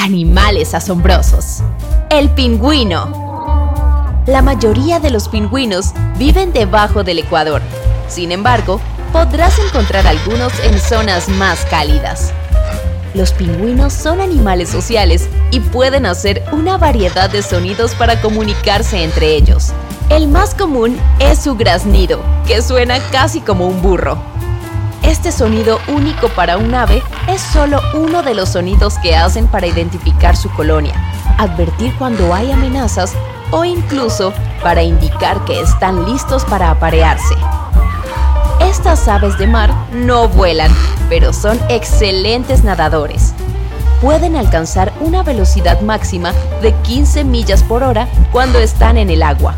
Animales asombrosos. El pingüino. La mayoría de los pingüinos viven debajo del Ecuador. Sin embargo, podrás encontrar algunos en zonas más cálidas. Los pingüinos son animales sociales y pueden hacer una variedad de sonidos para comunicarse entre ellos. El más común es su graznido, que suena casi como un burro. Este sonido único para un ave es solo uno de los sonidos que hacen para identificar su colonia, advertir cuando hay amenazas o incluso para indicar que están listos para aparearse. Estas aves de mar no vuelan, pero son excelentes nadadores. Pueden alcanzar una velocidad máxima de 15 millas por hora cuando están en el agua.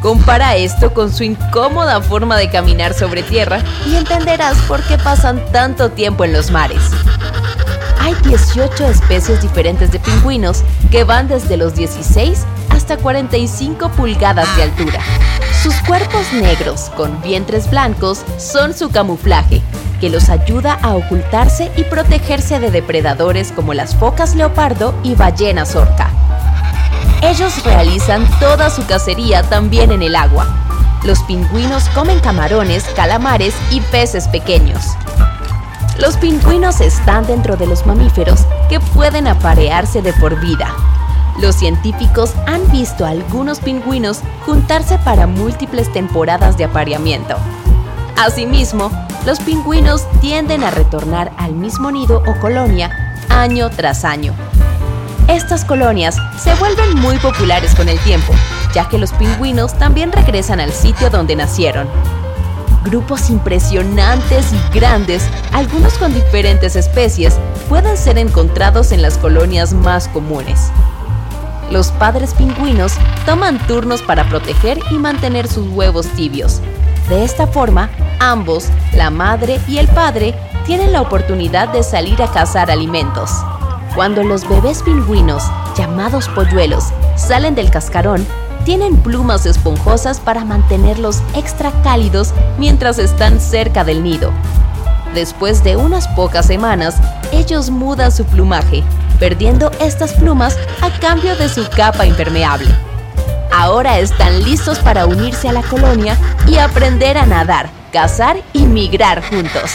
Compara esto con su incómoda forma de caminar sobre tierra y entenderás por qué pasan tanto tiempo en los mares. Hay 18 especies diferentes de pingüinos que van desde los 16 hasta 45 pulgadas de altura. Sus cuerpos negros con vientres blancos son su camuflaje, que los ayuda a ocultarse y protegerse de depredadores como las focas leopardo y ballenas orca. Ellos realizan toda su cacería también en el agua. Los pingüinos comen camarones, calamares y peces pequeños. Los pingüinos están dentro de los mamíferos que pueden aparearse de por vida. Los científicos han visto a algunos pingüinos juntarse para múltiples temporadas de apareamiento. Asimismo, los pingüinos tienden a retornar al mismo nido o colonia año tras año. Estas colonias se vuelven muy populares con el tiempo, ya que los pingüinos también regresan al sitio donde nacieron. Grupos impresionantes y grandes, algunos con diferentes especies, pueden ser encontrados en las colonias más comunes. Los padres pingüinos toman turnos para proteger y mantener sus huevos tibios. De esta forma, ambos, la madre y el padre, tienen la oportunidad de salir a cazar alimentos. Cuando los bebés pingüinos, llamados polluelos, salen del cascarón, tienen plumas esponjosas para mantenerlos extra cálidos mientras están cerca del nido. Después de unas pocas semanas, ellos mudan su plumaje, perdiendo estas plumas a cambio de su capa impermeable. Ahora están listos para unirse a la colonia y aprender a nadar, cazar y migrar juntos.